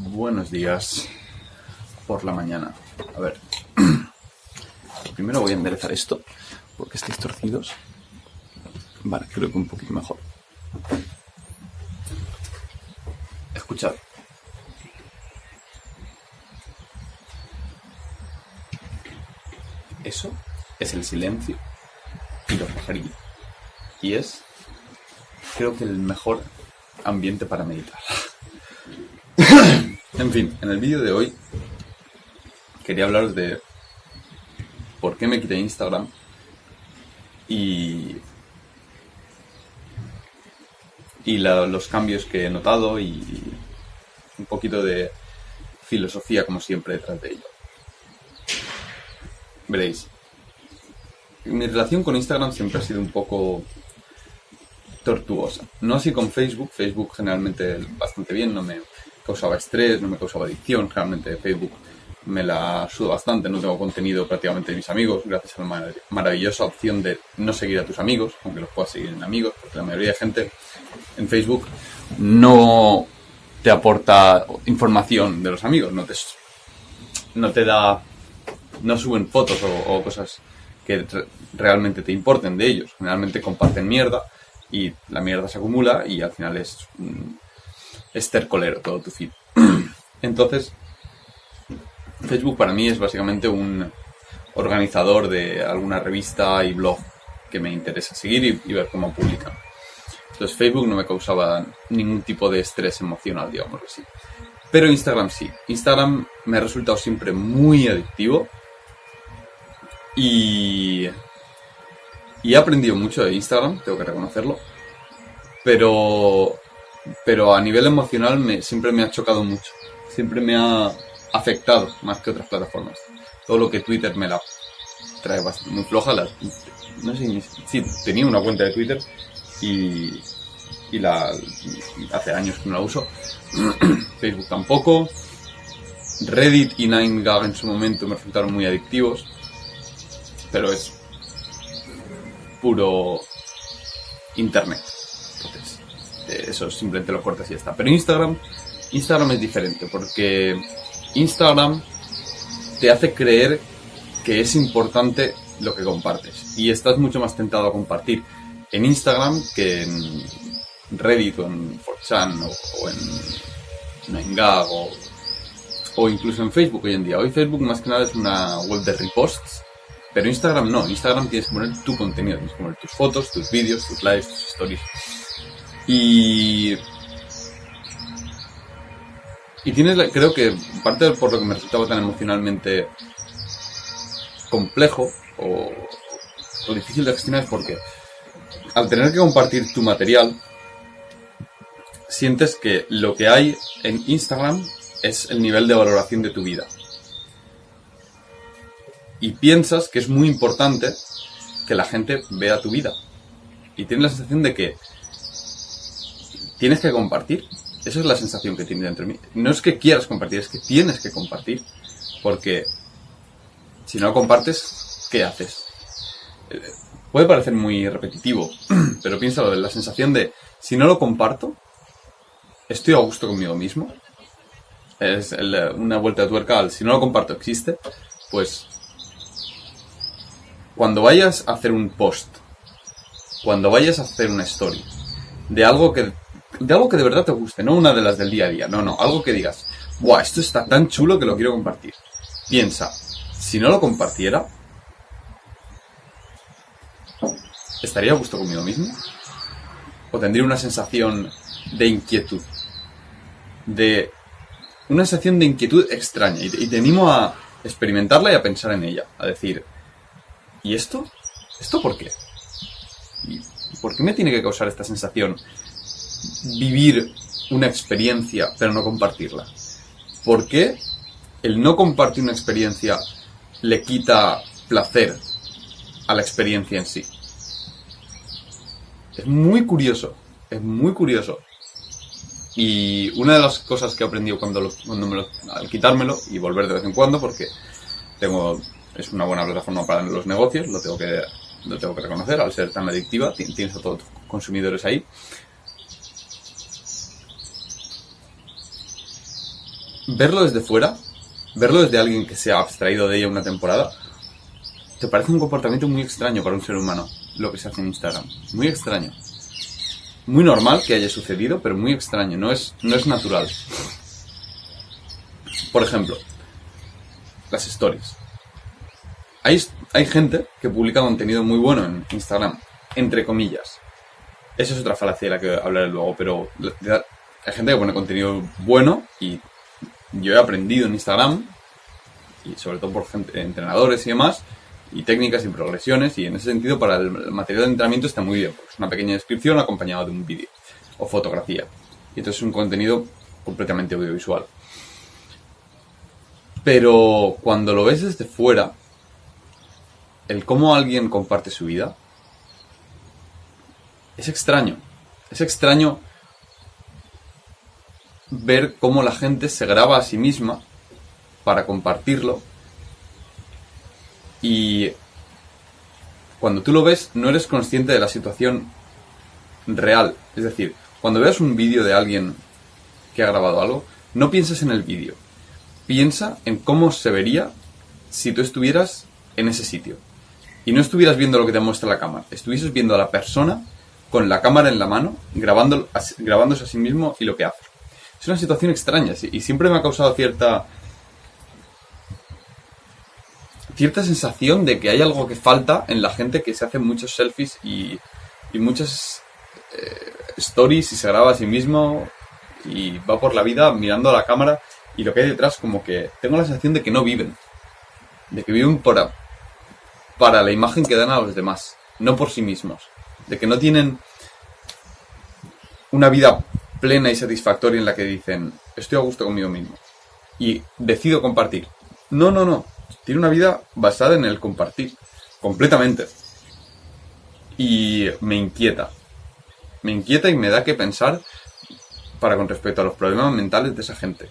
Buenos días por la mañana. A ver, primero voy a enderezar esto porque estáis torcidos. Vale, creo que un poquito mejor. Escuchad. Eso es el silencio y los pajarillos. Y es, creo que el mejor ambiente para meditar. En fin, en el vídeo de hoy quería hablaros de por qué me quité Instagram y, y los cambios que he notado y un poquito de filosofía, como siempre, detrás de ello. Veréis, mi relación con Instagram siempre ha sido un poco tortuosa. No así con Facebook. Facebook generalmente bastante bien, no me causaba estrés, no me causaba adicción. Realmente Facebook me la suda bastante, no tengo contenido prácticamente de mis amigos, gracias a la mar- maravillosa opción de no seguir a tus amigos, aunque los puedas seguir en amigos, porque la mayoría de gente en Facebook no te aporta información de los amigos, no te, no te da, no suben fotos o, cosas que re- realmente te importen de ellos. Generalmente comparten mierda y la mierda se acumula y al final es estercolero todo tu feed. Entonces, Facebook para mí es básicamente un organizador de alguna revista y blog que me interesa seguir y, ver cómo publican. Entonces Facebook no me causaba ningún tipo de estrés emocional, digámoslo así. Pero Instagram sí. Instagram me ha resultado siempre muy adictivo y, y he aprendido mucho de Instagram, tengo que reconocerlo. Pero, pero a nivel emocional me, siempre me ha chocado mucho. Siempre me ha afectado más que otras plataformas. Todo lo que Twitter me la trae bastante muy floja. No sé, ni- sí, tenía una cuenta de Twitter y, la hace años que no la uso. Facebook tampoco. Reddit y 9gag en su momento me resultaron muy adictivos. Pero es puro internet. Entonces, eso simplemente lo cortas y ya está. Pero Instagram, Instagram es diferente porque Instagram te hace creer que es importante lo que compartes y estás mucho más tentado a compartir en Instagram que en Reddit o en 4chan o, en 9gag o, o incluso en Facebook hoy en día. Hoy Facebook más que nada es una web de reposts, pero Instagram no. Instagram tienes que poner tu contenido, tienes que poner tus fotos, tus vídeos, tus lives, tus stories. Y y tienes, la- creo que parte por lo que me resultaba tan emocionalmente complejo o, o difícil de gestionar es porque al tener que compartir tu material, sientes que lo que hay en Instagram es el nivel de valoración de tu vida. Y piensas que es muy importante que la gente vea tu vida. Y tienes la sensación de que tienes que compartir. Esa es la sensación que tiene dentro de mí. No es que quieras compartir, es que tienes que compartir. Porque si no compartes, ¿qué haces? Eh, Puede parecer muy repetitivo, pero piénsalo la sensación de si no lo comparto, estoy a gusto conmigo mismo. Es el- una vuelta de tuerca al si no lo comparto existe, pues cuando vayas a hacer un post, cuando vayas a hacer una story de algo que de algo que de verdad te guste, no una de las del día a día, no, no, algo que digas, "Buah, esto está tan chulo que lo quiero compartir." Piensa, si no lo compartiera, ¿estaría a gusto conmigo mismo? ¿O tendría una sensación de inquietud? De una sensación de inquietud extraña y te, animo a experimentarla y a pensar en ella, a decir, ¿y esto? ¿Esto por qué? ¿Y por qué me tiene que causar esta sensación vivir una experiencia pero no compartirla? ¿Por qué el no compartir una experiencia le quita placer a la experiencia en sí? Es muy curioso, es muy curioso. Y una de las cosas que he aprendido cuando, lo- al quitármelo y volver de vez en cuando, porque tengo es una buena plataforma para los negocios, lo tengo que lo tengo que reconocer, al ser tan adictiva, ti- tienes a todos tus consumidores ahí. Verlo desde fuera, verlo desde alguien que se ha abstraído de ella una temporada, te parece un comportamiento muy extraño para un ser humano lo que se hace en Instagram. Muy extraño. Muy normal que haya sucedido, pero muy extraño. No es, no es natural. Por ejemplo, las stories. Hay, hay gente que publica contenido muy bueno en Instagram, entre comillas. Eso es otra falacia de la que hablaré luego, pero hay gente que pone contenido bueno y yo he aprendido en Instagram, y sobre todo por entrenadores y demás, y técnicas y progresiones, y en ese sentido para el material de entrenamiento está muy bien, porque es una pequeña descripción acompañada de un vídeo o fotografía. Y entonces es un contenido completamente audiovisual. Pero cuando lo ves desde fuera, el cómo alguien comparte su vida, es extraño. Es extraño ver cómo la gente se graba a sí misma para compartirlo. Y cuando tú lo ves, no eres consciente de la situación real. Es decir, cuando veas un vídeo de alguien que ha grabado algo, no pienses en el vídeo. Piensa en cómo se vería si tú estuvieras en ese sitio. Y no estuvieras viendo lo que te muestra la cámara, estuvieses viendo a la persona con la cámara en la mano, grabando, grabándose a sí mismo y lo que hace. Es una situación extraña y siempre me ha causado cierta cierta sensación de que hay algo que falta en la gente que se hace muchos selfies y, y muchas eh, stories y se graba a sí mismo y va por la vida mirando a la cámara y lo que hay detrás como que tengo la sensación de que no viven. De que viven para, para la imagen que dan a los demás, no por sí mismos. De que no tienen una vida plena y satisfactoria en la que dicen, estoy a gusto conmigo mismo. Y decido compartir. No, no, no. Tiene una vida basada en el compartir. Completamente. Y me inquieta. Me inquieta y me da que pensar para con respecto a los problemas mentales de esa gente.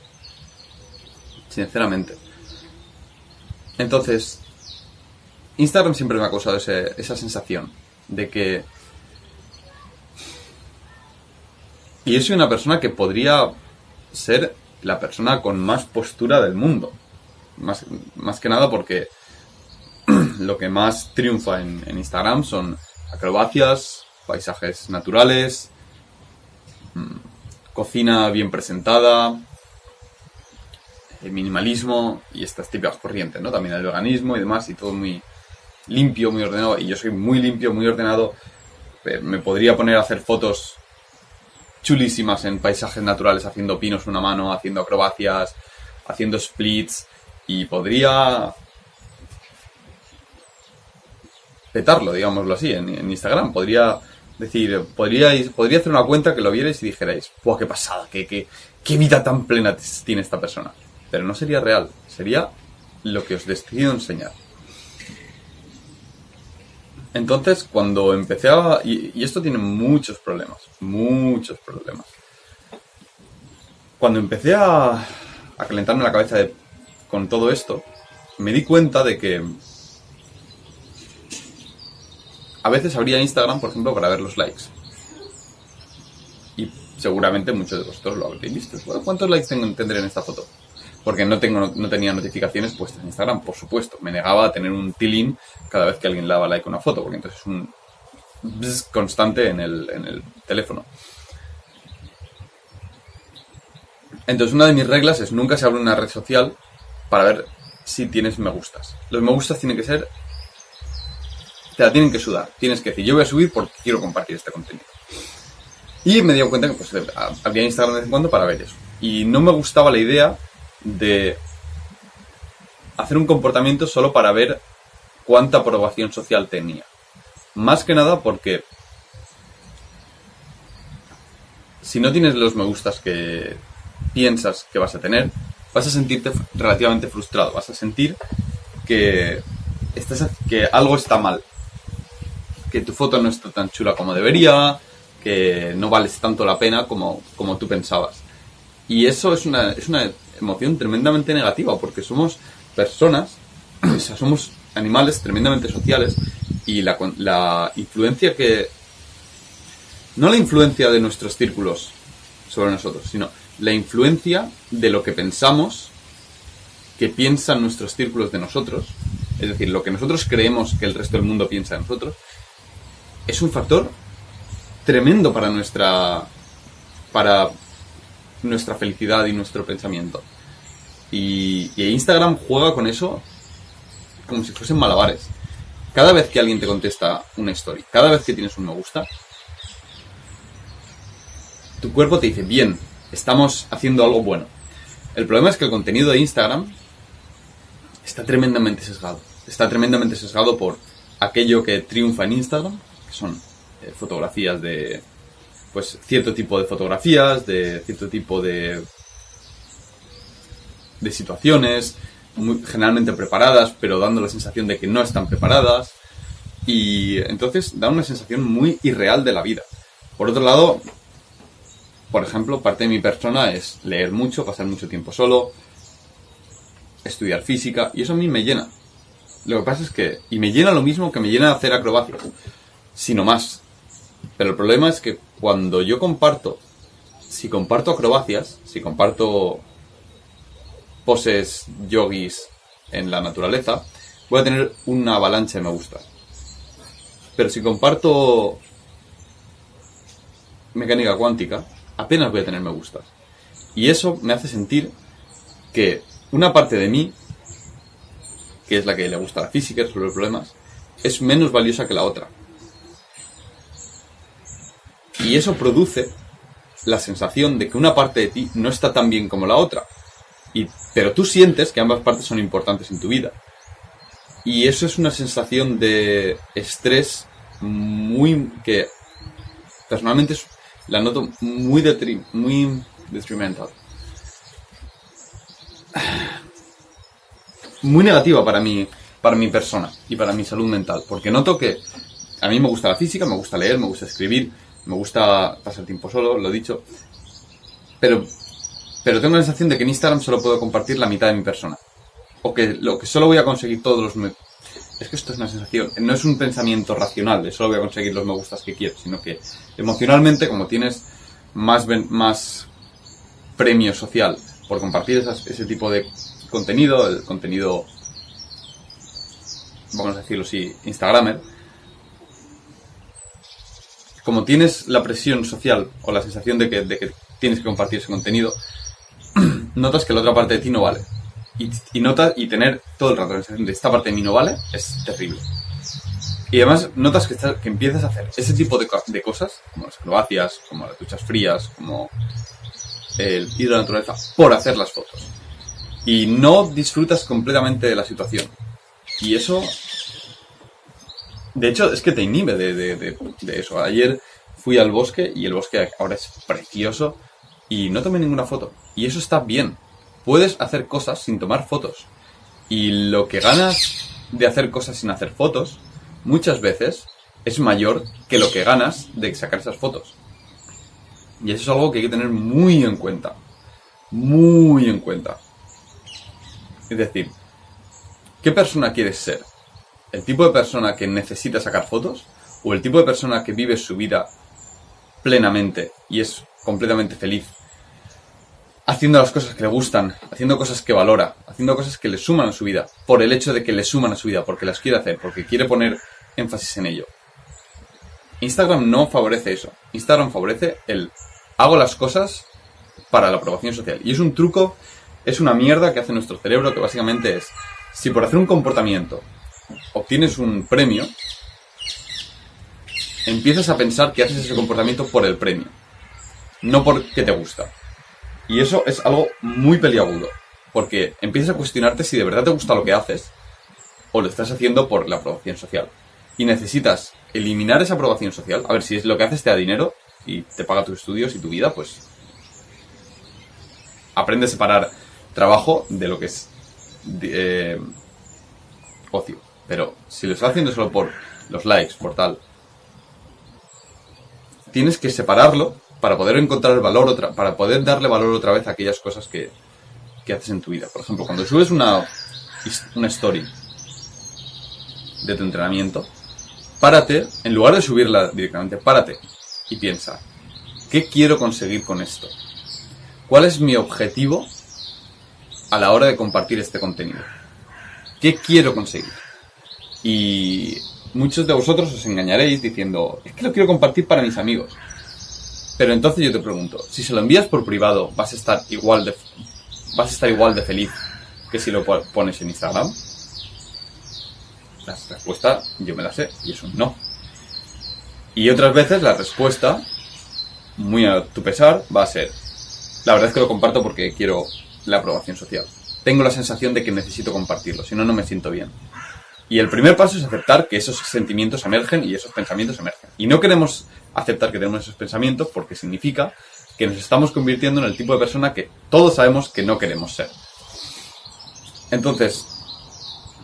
Sinceramente. Entonces, Instagram siempre me ha causado esa sensación de que Y yo soy una persona que podría ser la persona con más postura del mundo. Más, más que nada porque lo que más triunfa en, Instagram son acrobacias, paisajes naturales, mm, cocina bien presentada, el minimalismo y estas típicas corrientes, ¿no? También el veganismo y demás, y todo muy limpio, muy ordenado. Y yo soy muy limpio, muy ordenado. Me podría poner a hacer fotos chulísimas en paisajes naturales, haciendo pinos una mano, haciendo acrobacias, haciendo splits, y podría petarlo, digámoslo así, en, Instagram. Podría decir, podría hacer una cuenta que lo vierais y dijerais, ¡buah, qué pasada! Qué, qué, qué vida tan plena tiene esta persona! Pero no sería real, sería lo que os decido enseñar. Entonces, cuando empecé a... Y, esto tiene muchos problemas, muchos problemas. Cuando empecé a, a calentarme la cabeza con todo esto, me di cuenta de que a veces abría Instagram, por ejemplo, para ver los likes. Y seguramente muchos de vosotros lo habréis visto. ¿Cuántos likes tendré en esta foto? Porque no, tengo, no tenía notificaciones puestas en Instagram, por supuesto. Me negaba a tener un tilín cada vez que alguien daba like a una foto, porque entonces es un constante en el, en el teléfono. Entonces una de mis reglas es nunca se abre una red social para ver si tienes me gustas. Los me gustas tienen que ser... Te la tienen que sudar. Tienes que decir, yo voy a subir porque quiero compartir este contenido. Y me di cuenta que pues, había Instagram de vez en cuando para ver eso. Y no me gustaba la idea de hacer un comportamiento solo para ver cuánta aprobación social tenía. Más que nada porque si no tienes los me gustas que piensas que vas a tener, vas a sentirte relativamente frustrado, vas a sentir que, estás, que algo está mal, que tu foto no está tan chula como debería, que no vales tanto la pena como, como tú pensabas. Y eso es una, es una emoción tremendamente negativa, porque somos personas, o sea, somos animales tremendamente sociales y la, la influencia que... No la influencia de nuestros círculos sobre nosotros, sino la influencia de lo que pensamos que piensan nuestros círculos de nosotros, es decir, lo que nosotros creemos que el resto del mundo piensa de nosotros, es un factor tremendo para nuestra para nuestra felicidad y nuestro pensamiento. Y, Instagram juega con eso como si fuesen malabares. Cada vez que alguien te contesta una story, cada vez que tienes un me gusta, tu cuerpo te dice, bien, estamos haciendo algo bueno. El problema es que el contenido de Instagram está tremendamente sesgado. Está tremendamente sesgado por aquello que triunfa en Instagram, que son eh, fotografías de, pues, cierto tipo de fotografías, de cierto tipo de, de situaciones, generalmente preparadas, pero dando la sensación de que no están preparadas. Y entonces da una sensación muy irreal de la vida. Por otro lado, por ejemplo, parte de mi persona es leer mucho, pasar mucho tiempo solo, estudiar física, y eso a mí me llena. Lo que pasa es que, y me llena lo mismo que me llena hacer acrobacias, sino más. Pero el problema es que cuando yo comparto, si comparto acrobacias, si comparto poses yogis en la naturaleza, voy a tener una avalancha de me gusta. Pero si comparto mecánica cuántica, apenas voy a tener me gustas. Y eso me hace sentir que una parte de mí, que es la que le gusta la física, resolver problemas, es menos valiosa que la otra. Y eso produce la sensación de que una parte de ti no está tan bien como la otra. Y, pero tú sientes que ambas partes son importantes en tu vida. Y eso es una sensación de estrés muy que personalmente la noto muy, muy detrimental. Muy negativa para mí, para mi persona y para mi salud mental. Porque noto que a mí me gusta la física, me gusta leer, me gusta escribir, me gusta pasar tiempo solo, lo he dicho. Pero, pero tengo la sensación de que en Instagram solo puedo compartir la mitad de mi persona. O que lo que solo voy a conseguir todos los... Me es que esto es una sensación, no es un pensamiento racional de solo voy a conseguir los me gustas que quiero, sino que emocionalmente, como tienes más, más premio social por compartir ese tipo de contenido, el contenido, vamos a decirlo así, Instagramer, como tienes la presión social o la sensación de que, tienes que compartir ese contenido, notas que la otra parte de ti no vale y, notas y tener todo el rato la sensación de esta parte de mí no vale es terrible. Y además notas que, que empiezas a hacer ese tipo de, de, cosas, como las acrobacias, como las duchas frías, como el ir a la naturaleza, por hacer las fotos. Y no disfrutas completamente de la situación. Y eso, de hecho, es que te inhibe de, de, de, eso. Ayer fui al bosque y el bosque ahora es precioso y no tomé ninguna foto. Y eso está bien, puedes hacer cosas sin tomar fotos. Y lo que ganas de hacer cosas sin hacer fotos, muchas veces, es mayor que lo que ganas de sacar esas fotos. Y eso es algo que hay que tener muy en cuenta. Muy en cuenta. Es decir, ¿qué persona quieres ser? ¿El tipo de persona que necesita sacar fotos? ¿O el tipo de persona que vive su vida plenamente y es completamente feliz haciendo las cosas que le gustan, haciendo cosas que valora, haciendo cosas que le suman a su vida, por el hecho de que le suman a su vida, porque las quiere hacer, porque quiere poner énfasis en ello. Instagram no favorece eso. Instagram favorece el hago las cosas para la aprobación social. Y es un truco, es una mierda que hace nuestro cerebro que básicamente es, si por hacer un comportamiento obtienes un premio, empiezas a pensar que haces ese comportamiento por el premio, no porque te gusta. Y eso es algo muy peliagudo, porque empiezas a cuestionarte si de verdad te gusta lo que haces o lo estás haciendo por la aprobación social. Y necesitas eliminar esa aprobación social. A ver, si es lo que haces te da dinero y te paga tus estudios y tu vida, pues aprende a separar trabajo de lo que es eh, ocio. Pero si lo estás haciendo solo por los likes, por tal, tienes que separarlo para poder encontrar valor otra, para poder darle valor otra vez a aquellas cosas que, que haces en tu vida. Por ejemplo, cuando subes una, una story de tu entrenamiento, párate, en lugar de subirla directamente, párate y piensa, ¿qué quiero conseguir con esto? ¿Cuál es mi objetivo a la hora de compartir este contenido? ¿Qué quiero conseguir? Y muchos de vosotros os engañaréis diciendo, es que lo quiero compartir para mis amigos. Pero entonces yo te pregunto, si se lo envías por privado, ¿vas a estar igual de, vas a estar igual de feliz que si lo pones en Instagram? La respuesta yo me la sé y es un no. Y otras veces la respuesta, muy a tu pesar, va a ser, la verdad es que lo comparto porque quiero la aprobación social. Tengo la sensación de que necesito compartirlo, si no, no me siento bien. Y el primer paso es aceptar que esos sentimientos emergen y esos pensamientos emergen. Y no queremos aceptar que tenemos esos pensamientos porque significa que nos estamos convirtiendo en el tipo de persona que todos sabemos que no queremos ser. Entonces,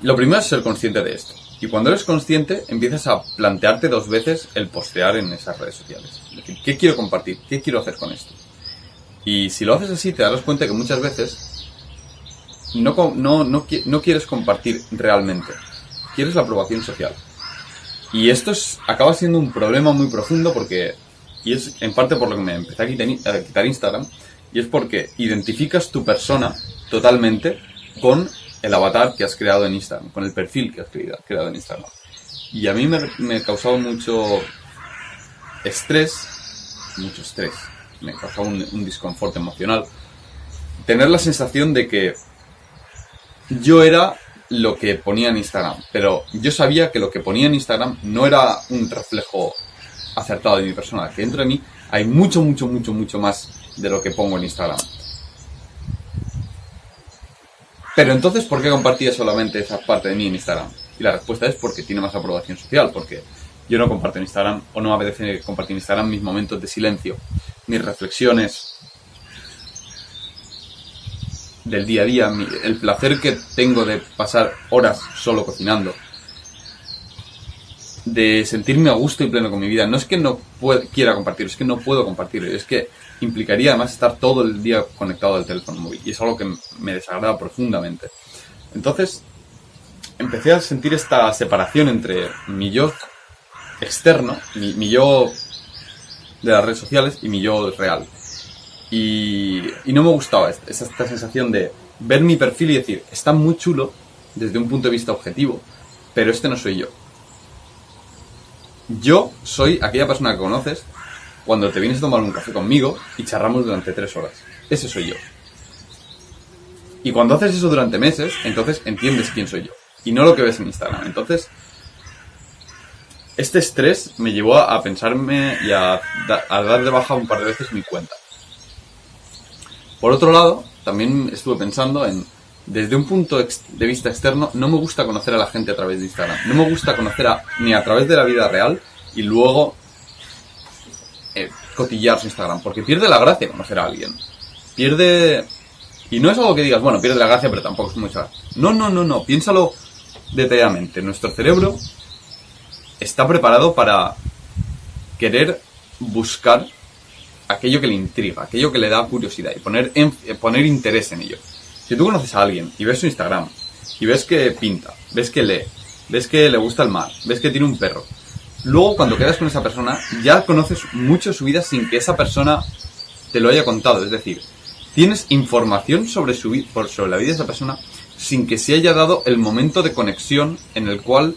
lo primero es ser consciente de esto. Y cuando eres consciente, empiezas a plantearte dos veces el postear en esas redes sociales. ¿qué quiero compartir? ¿Qué quiero hacer con esto? Y si lo haces así, te darás cuenta que muchas veces no, no, no quieres compartir realmente. Quieres la aprobación social. Y esto es, acaba siendo un problema muy profundo porque, y es en parte por lo que me empecé a quitar, a quitar Instagram, y es porque identificas tu persona totalmente con el avatar que has creado en Instagram, con el perfil que has creado en Instagram. Y a mí me, me causado mucho estrés, mucho estrés, me causaba un, un disconfort emocional, tener la sensación de que yo era lo que ponía en Instagram, pero yo sabía que lo que ponía en Instagram no era un reflejo acertado de mi persona, que dentro de mí hay mucho, mucho, mucho, mucho más de lo que pongo en Instagram. Pero entonces, ¿por qué compartía solamente esa parte de mí en Instagram? Y la respuesta es porque tiene más aprobación social, porque yo no comparto en Instagram o no me apetece compartir en Instagram mis momentos de silencio, mis reflexiones del día a día, el placer que tengo de pasar horas solo cocinando, de sentirme a gusto y pleno con mi vida. No es que no quiera compartir, es que no puedo compartir, es que implicaría además estar todo el día conectado al teléfono móvil y es algo que me desagrada profundamente. Entonces, empecé a sentir esta separación entre mi yo externo, mi, yo de las redes sociales y mi yo real. Y, no me gustaba esta, sensación de ver mi perfil y decir, está muy chulo desde un punto de vista objetivo, pero este no soy yo. Yo soy aquella persona que conoces cuando te vienes a tomar un café conmigo y charramos durante tres horas. Ese soy yo. Y cuando haces eso durante meses, entonces entiendes quién soy yo. Y no lo que ves en Instagram. Entonces, este estrés me llevó a pensarme y a, dar de baja un par de veces mi cuenta. Por otro lado, también estuve pensando en, desde un punto de vista externo, no me gusta conocer a la gente a través de Instagram. No me gusta conocer a, ni a través de la vida real y luego eh, cotillar su Instagram, porque pierde la gracia conocer a alguien. Pierde... Y no es algo que digas, bueno, pierde la gracia, pero tampoco es mucha... No, no, no, no, piénsalo detalladamente. Nuestro cerebro está preparado para querer buscar aquello que le intriga, aquello que le da curiosidad y poner, en, poner interés en ello. Si tú conoces a alguien y ves su Instagram y ves que pinta, ves que lee, ves que le gusta el mar, ves que tiene un perro, luego cuando quedas con esa persona ya conoces mucho su vida sin que esa persona te lo haya contado. Es decir, tienes información sobre, su, sobre la vida de esa persona sin que se haya dado el momento de conexión en el cual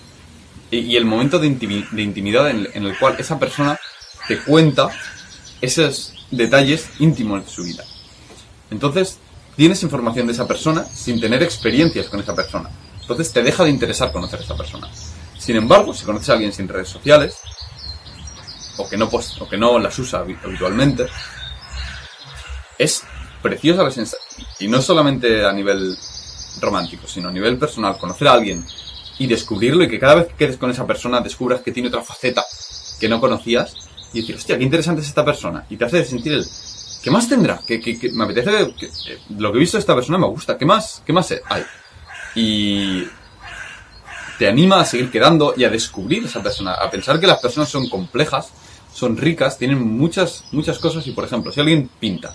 y el momento de, intimidad en, el cual esa persona te cuenta esos detalles íntimos de su vida. Entonces, tienes información de esa persona sin tener experiencias con esa persona. Entonces te deja de interesar conocer a esa persona. Sin embargo, si conoces a alguien sin redes sociales, o que no, o que no las usa habitualmente, es preciosa la sensación. Y no solamente a nivel romántico, sino a nivel personal. Conocer a alguien y descubrirlo y que cada vez que quedes con esa persona descubras que tiene otra faceta que no conocías y decir, hostia, qué interesante es esta persona. Y te hace sentir el, ¿qué más tendrá? Que, me apetece, que, lo que he visto de esta persona me gusta, ¿qué más? ¿Qué más hay? Y te anima a seguir quedando y a descubrir esa persona, a pensar que las personas son complejas, son ricas, tienen muchas, muchas cosas y, por ejemplo, si alguien pinta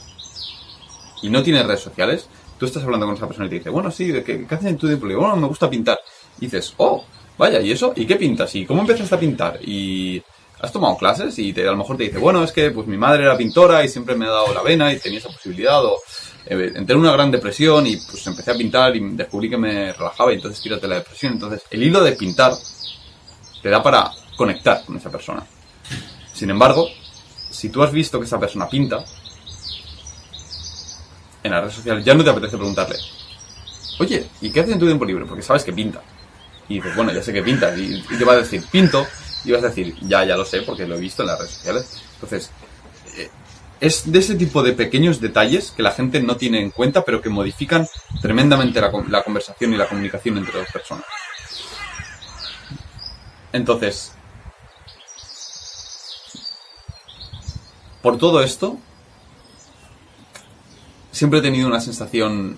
y no tiene redes sociales, tú estás hablando con esa persona y te dice, bueno, sí, ¿qué, qué haces en tu tiempo? Bueno, me gusta pintar. Y dices, oh, vaya, ¿y eso? ¿Y qué pintas? ¿Y cómo empezaste a pintar? Y has tomado clases y te, a lo mejor te dice, bueno, es que pues mi madre era pintora y siempre me ha dado la vena y tenía esa posibilidad, o eh, entré en una gran depresión y pues empecé a pintar y descubrí que me relajaba y entonces tírate la depresión. Entonces, el hilo de pintar te da para conectar con esa persona. Sin embargo, si tú has visto que esa persona pinta, en las redes sociales ya no te apetece preguntarle, oye, ¿y qué haces en tu tiempo libre? Porque sabes que pinta. Y dices, bueno, ya sé que pinta. Y, te va a decir, pinto. Y vas a decir, ya, ya lo sé, porque lo he visto en las redes sociales. Entonces, eh, es de ese tipo de pequeños detalles que la gente no tiene en cuenta, pero que modifican tremendamente la, la conversación y la comunicación entre dos personas. Entonces, por todo esto, siempre he tenido una sensación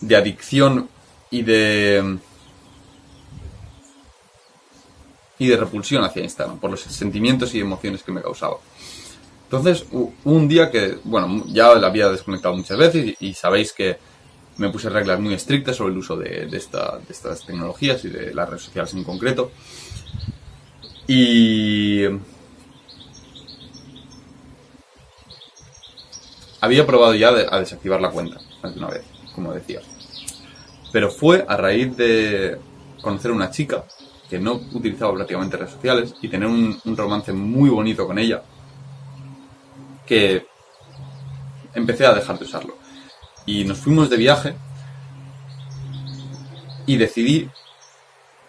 de adicción y de y de repulsión hacia Instagram por los sentimientos y emociones que me causaba. Entonces, un día que, bueno, ya la había desconectado muchas veces y, sabéis que me puse reglas muy estrictas sobre el uso de, estas tecnologías y de las redes sociales en concreto. Y había probado ya a desactivar la cuenta más de una vez, como decía. Pero fue a raíz de conocer a una chica que no utilizaba prácticamente redes sociales y tener un, romance muy bonito con ella que empecé a dejar de usarlo. Y nos fuimos de viaje y decidí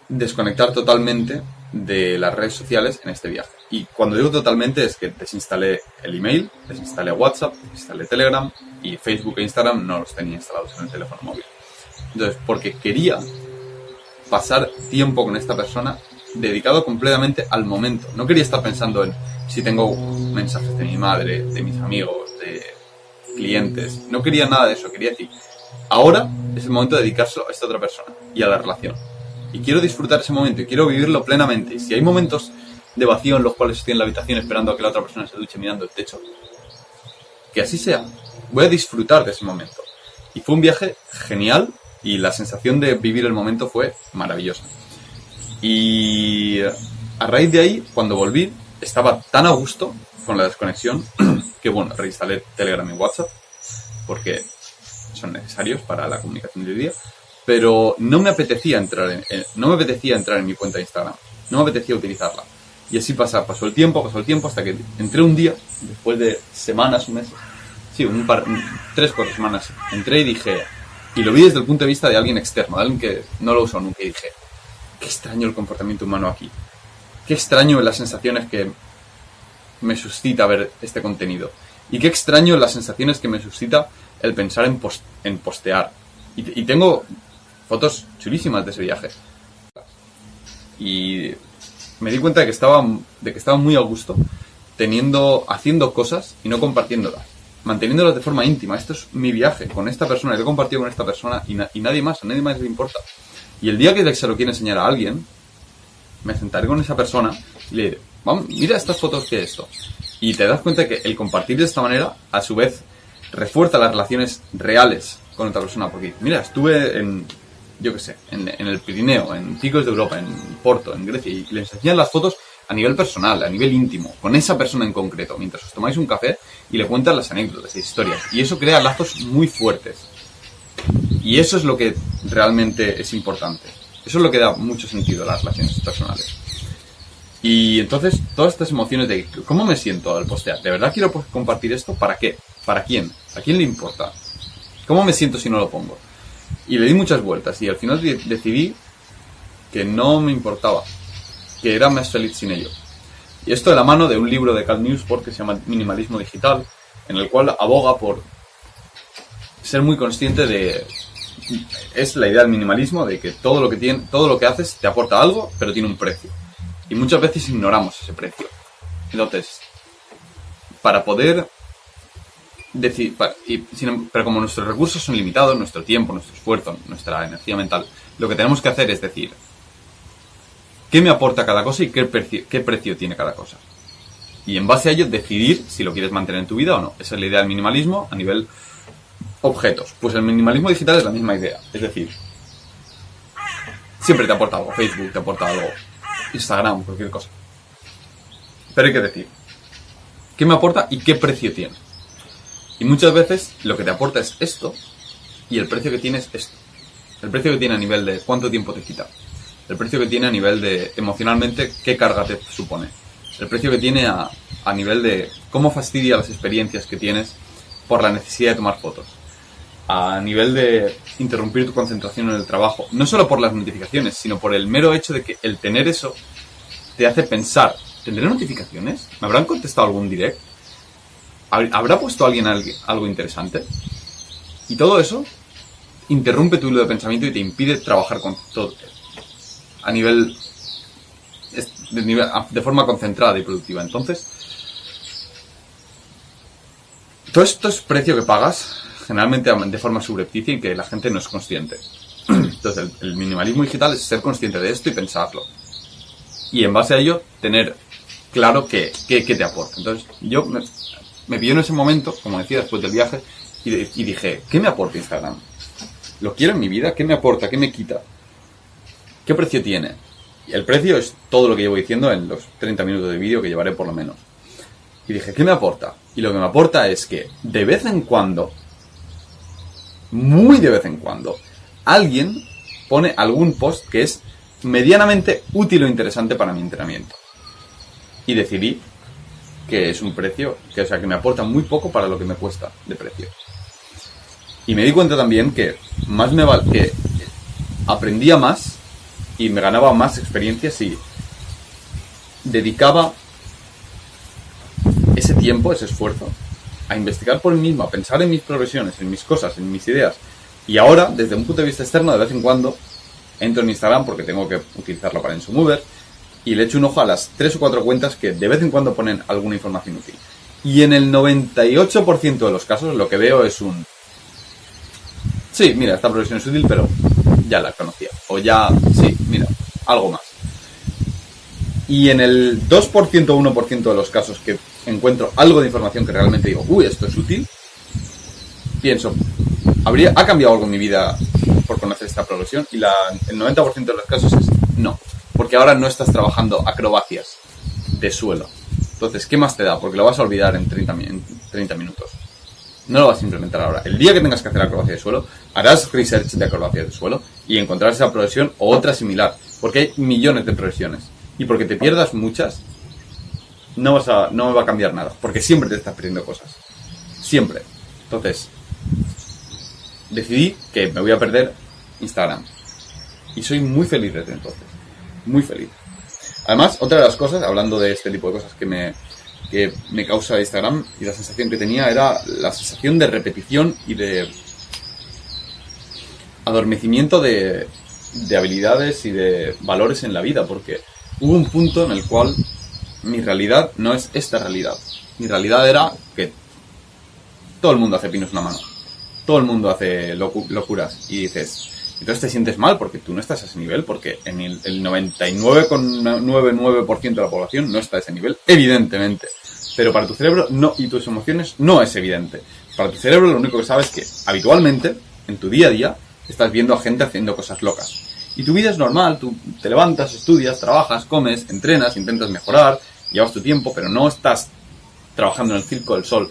desconectar totalmente de las redes sociales en este viaje. Y cuando digo totalmente es que desinstalé el email, desinstalé WhatsApp, desinstalé Telegram y Facebook e Instagram no los tenía instalados en el teléfono móvil. Entonces, porque quería pasar tiempo con esta persona dedicado completamente al momento. No quería estar pensando en si tengo mensajes de mi madre, de mis amigos, de clientes. No quería nada de eso. Quería decir, ahora es el momento de dedicarse a esta otra persona y a la relación. Y quiero disfrutar ese momento y quiero vivirlo plenamente. Y si hay momentos de vacío en los cuales estoy en la habitación esperando a que la otra persona se duche mirando el techo, que así sea. Voy a disfrutar de ese momento. Y fue un viaje genial y la sensación de vivir el momento fue maravillosa. Y a raíz de ahí, cuando volví, estaba tan a gusto con la desconexión que, bueno, reinstalé Telegram y WhatsApp porque son necesarios para la comunicación de hoy día, pero no me apetecía entrar en, no me apetecía entrar en mi cuenta de Instagram, no me apetecía utilizarla. Y así pasa, pasó el tiempo, pasó el tiempo, hasta que entré un día, después de semanas, un mes, sí, un par, tres, cuatro semanas, entré y dije, y lo vi desde el punto de vista de alguien externo, de alguien que no lo usó nunca. Y dije, qué extraño el comportamiento humano aquí. Qué extraño las sensaciones que me suscita ver este contenido. Y qué extraño las sensaciones que me suscita el pensar en, postear. Y, tengo fotos chulísimas de ese viaje. Y me di cuenta de que estaba, de que estaba muy a gusto teniendo, haciendo cosas y no compartiéndolas manteniéndolo de forma íntima. Esto es mi viaje con esta persona, lo he compartido con esta persona y, nadie más, a nadie más le importa. Y el día que se lo quiere enseñar a alguien, me sentaré con esa persona y le diré, vamos, mira estas fotos que es esto. Y te das cuenta que el compartir de esta manera, a su vez, refuerza las relaciones reales con otra persona. Porque, mira, estuve en, yo qué sé, en, en, el Pirineo, en Picos de Europa, en Porto, en Grecia, y les enseñan las fotos a nivel personal, a nivel íntimo, con esa persona en concreto, mientras os tomáis un café y le cuentas las anécdotas y historias. Y eso crea lazos muy fuertes. Y eso es lo que realmente es importante. Eso es lo que da mucho sentido a las relaciones personales. Y entonces, todas estas emociones de cómo me siento al postear, ¿de verdad quiero compartir esto? ¿Para qué? ¿Para quién? ¿A quién le importa? ¿Cómo me siento si no lo pongo? Y le di muchas vueltas y al final decidí que no me importaba que era más feliz sin ello. Y esto de la mano de un libro de Cal Newsport que se llama Minimalismo Digital, en el cual aboga por ser muy consciente de es la idea del minimalismo de que todo lo que tiene, todo lo que haces te aporta algo, pero tiene un precio. Y muchas veces ignoramos ese precio. Entonces, para poder decir, pero como nuestros recursos son limitados, nuestro tiempo, nuestro esfuerzo, nuestra energía mental, lo que tenemos que hacer es decir, qué me aporta cada cosa y qué precio, tiene cada cosa. Y en base a ello decidir si lo quieres mantener en tu vida o no. Esa es la idea del minimalismo a nivel objetos. Pues el minimalismo digital es la misma idea. Es decir, siempre te aporta algo. Facebook te aporta algo. Instagram, cualquier cosa. Pero hay que decir, ¿qué me aporta y qué precio tiene? Y muchas veces lo que te aporta es esto y el precio que tiene es esto. El precio que tiene a nivel de cuánto tiempo te quita. El precio que tiene a nivel de emocionalmente qué carga te supone. El precio que tiene a, a nivel de cómo fastidia las experiencias que tienes por la necesidad de tomar fotos. A nivel de interrumpir tu concentración en el trabajo. No solo por las notificaciones, sino por el mero hecho de que el tener eso te hace pensar, ¿tendré notificaciones? ¿Me habrán contestado algún direct? ¿Habrá puesto alguien algo interesante? Y todo eso interrumpe tu hilo de pensamiento y te impide trabajar con todo a nivel de, forma concentrada y productiva. Entonces, todo esto es precio que pagas, generalmente de forma subrepticia y que la gente no es consciente. Entonces, el, minimalismo digital es ser consciente de esto y pensarlo. Y en base a ello, tener claro qué, qué, te aporta. Entonces, yo me, me en ese momento, como decía, después del viaje, y, y dije, ¿qué me aporta Instagram? ¿Lo quiero en mi vida? ¿Qué me aporta? ¿Qué me quita? ¿Qué precio tiene? El precio es todo lo que llevo diciendo en los 30 minutos de vídeo que llevaré por lo menos. Y dije, ¿qué me aporta? Y lo que me aporta es que de vez en cuando, muy de vez en cuando, alguien pone algún post que es medianamente útil o interesante para mi entrenamiento. Y decidí que es un precio, que, o sea, que me aporta muy poco para lo que me cuesta de precio. Y me di cuenta también que más me val que aprendía más y me ganaba más experiencia si dedicaba ese tiempo, ese esfuerzo, a investigar por mí mismo, a pensar en mis progresiones, en mis cosas, en mis ideas. Y ahora, desde un punto de vista externo, de vez en cuando, entro en Instagram porque tengo que utilizarlo para Insumover y le echo un ojo a las tres o cuatro cuentas que de vez en cuando ponen alguna información útil. Y en el 98% de los casos lo que veo es un Sí, mira, esta progresión es útil, pero ya la conocía. O ya, sí, mira, algo más. Y en el 2% o 1% de los casos que encuentro algo de información que realmente digo, uy, esto es útil, pienso, ¿habría, ¿ha cambiado algo en mi vida por conocer esta progresión? Y la, el 90% de los casos es no, porque ahora no estás trabajando acrobacias de suelo. Entonces, ¿qué más te da? Porque lo vas a olvidar en 30, en 30 minutos. No lo vas a implementar ahora. El día que tengas que hacer acrobacia de suelo, harás research de acrobacia de suelo y encontrarás esa progresión o otra similar. Porque hay millones de progresiones. Y porque te pierdas muchas, no, vas a, no va a cambiar nada. Porque siempre te estás perdiendo cosas. Siempre. Entonces, decidí que me voy a perder Instagram. Y soy muy feliz desde entonces. Muy feliz. Además, otra de las cosas, hablando de este tipo de cosas que me, que me causa Instagram y la sensación que tenía era la sensación de repetición y de adormecimiento de, de habilidades y de valores en la vida, porque hubo un punto en el cual mi realidad no es esta realidad. Mi realidad era que todo el mundo hace pinos una mano, todo el mundo hace locuras y dices, entonces te sientes mal porque tú no estás a ese nivel, porque en el 99,99% de la población no está a ese nivel, evidentemente. Pero para tu cerebro no, y tus emociones no es evidente. Para tu cerebro lo único que sabes es que habitualmente, en tu día a día, estás viendo a gente haciendo cosas locas. Y tu vida es normal, tú te levantas, estudias, trabajas, comes, entrenas, intentas mejorar, llevas tu tiempo, pero no estás trabajando en el circo del sol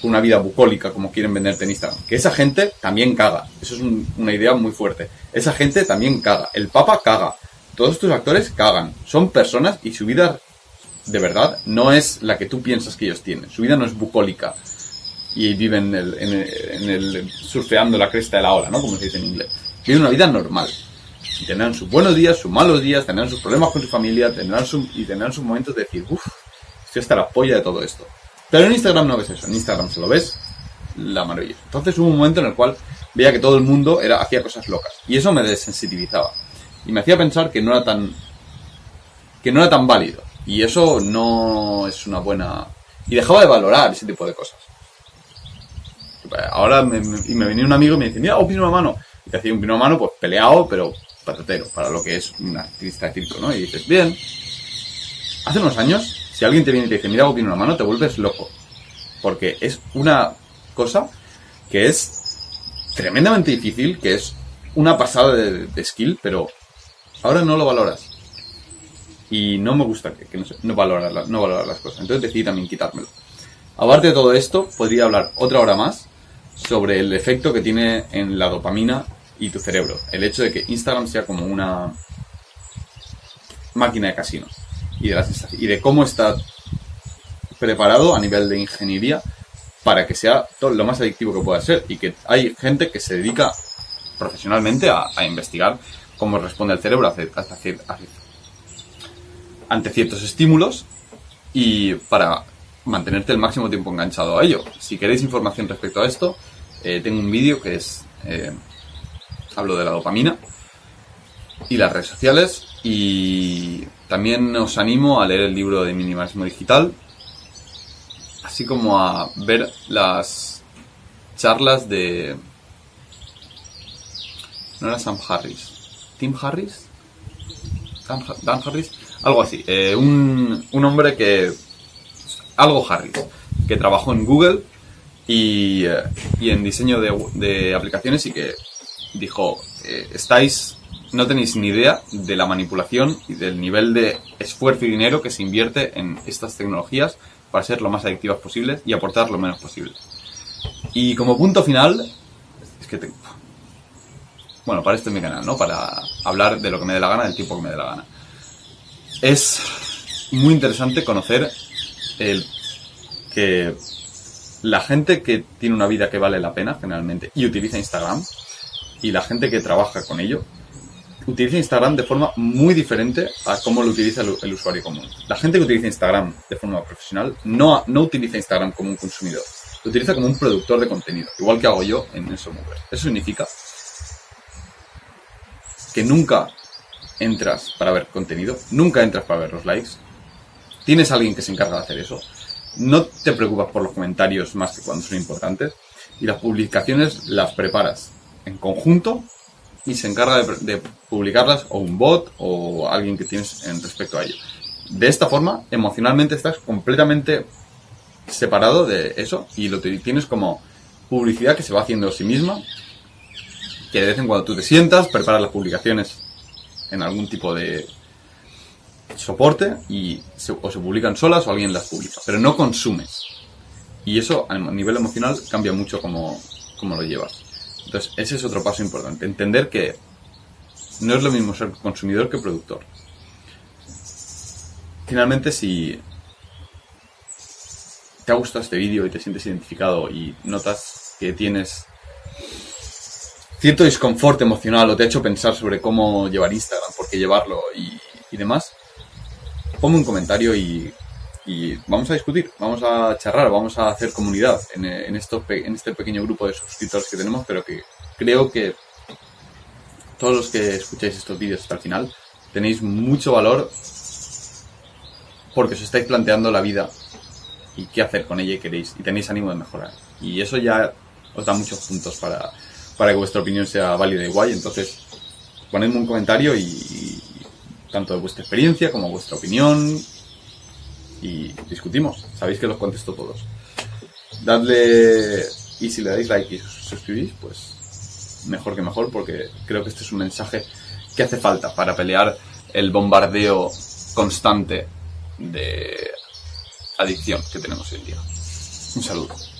con una vida bucólica como quieren venderte en Instagram. Que esa gente también caga. Eso es una idea muy fuerte. Esa gente también caga. El Papa caga. Todos tus actores cagan. Son personas y su vida de verdad no es la que tú piensas que ellos tienen. Su vida no es bucólica y viven en el, surfeando la cresta de la ola, ¿no? Como se dice en inglés. Viven una vida normal. Y tendrán sus buenos días, sus malos días, tendrán sus problemas con su familia, tendrán y tendrán sus momentos de decir, uff, estoy hasta la polla de todo esto. Pero en Instagram no ves eso, en Instagram se lo ves la maravilla. Entonces hubo un momento en el cual veía que todo el mundo era, hacía cosas locas. Y eso me desensitivizaba. Y me hacía pensar que no era tan. que no era tan válido. Y eso no es una buena... Y dejaba de valorar ese tipo de cosas. Ahora me, y me venía un amigo y me dice, mira, un pino a mano. Y te hacía un pino a mano, pues peleado, pero patatero, para lo que es un artista de circo, ¿no? Y dices, bien. Hace unos años, si alguien te viene y te dice, mira, un pino a mano, te vuelves loco. Porque es una cosa que es tremendamente difícil, que es una pasada de skill, pero ahora no lo valoras. Y no me gusta que, no, no, valorar no valorar las cosas. Entonces decidí también quitármelo. Aparte de todo esto, podría hablar otra hora más sobre el efecto que tiene en la dopamina y tu cerebro. El hecho de que Instagram sea como una máquina de casino. Y de, cómo está preparado a nivel de ingeniería para que sea todo lo más adictivo que pueda ser. Y que hay gente que se dedica profesionalmente a, investigar cómo responde el cerebro ante ciertos estímulos y para mantenerte el máximo tiempo enganchado a ello. Si queréis información respecto a esto, eh, tengo un vídeo que es... Eh, hablo de la dopamina y las redes sociales y también os animo a leer el libro de minimalismo digital así como a ver las charlas de no era Sam Harris Tim Harris Dan, Harris algo así eh, un, un hombre que algo Harris, que trabajó en Google y, eh, y en diseño de, de, aplicaciones y que dijo, eh, estáis, no tenéis ni idea de la manipulación y del nivel de esfuerzo y dinero que se invierte en estas tecnologías para ser lo más adictivas posibles y aportar lo menos posible. Y como punto final, es que te, bueno, para esto es mi canal, ¿no? Para hablar de lo que me dé la gana, del tiempo que me dé la gana. Es muy interesante conocer el que la gente que tiene una vida que vale la pena, generalmente, y utiliza Instagram, y la gente que trabaja con ello, utiliza Instagram de forma muy diferente a cómo lo utiliza el, usuario común. La gente que utiliza Instagram de forma profesional no, no utiliza Instagram como un consumidor, lo utiliza como un productor de contenido, igual que hago yo en eso Eso significa que nunca entras para ver contenido, nunca entras para ver los likes, tienes a alguien que se encarga de hacer eso. No te preocupas por los comentarios más que cuando son importantes. Y las publicaciones las preparas en conjunto y se encarga de, publicarlas o un bot o alguien que tienes en respecto a ello. De esta forma, emocionalmente estás completamente separado de eso y lo tienes como publicidad que se va haciendo a sí misma, que de vez en cuando tú te sientas, preparas las publicaciones en algún tipo de, soporte y se, o se publican solas o alguien las publica, pero no consumes. Y eso a nivel emocional cambia mucho como, como lo llevas. Entonces, ese es otro paso importante. Entender que no es lo mismo ser consumidor que productor. Finalmente, si te ha gustado este vídeo y te sientes identificado y notas que tienes cierto disconfort emocional o te ha hecho pensar sobre cómo llevar Instagram, por qué llevarlo y demás, ponme un comentario y, vamos a discutir, vamos a charrar, vamos a hacer comunidad en, en, esto, en este pequeño grupo de suscriptores que tenemos, pero que creo que todos los que escucháis estos vídeos hasta el final tenéis mucho valor porque os estáis planteando la vida y qué hacer con ella y queréis y tenéis ánimo de mejorar. Y eso ya os da muchos puntos para, para que vuestra opinión sea válida y guay. Entonces, ponedme un comentario y, tanto de vuestra experiencia como vuestra opinión y discutimos. Sabéis que los contesto todos. Dadle y si le dais like y suscribís, pues mejor que mejor porque creo que este es un mensaje que hace falta para pelear el bombardeo constante de adicción que tenemos hoy en día. Un saludo.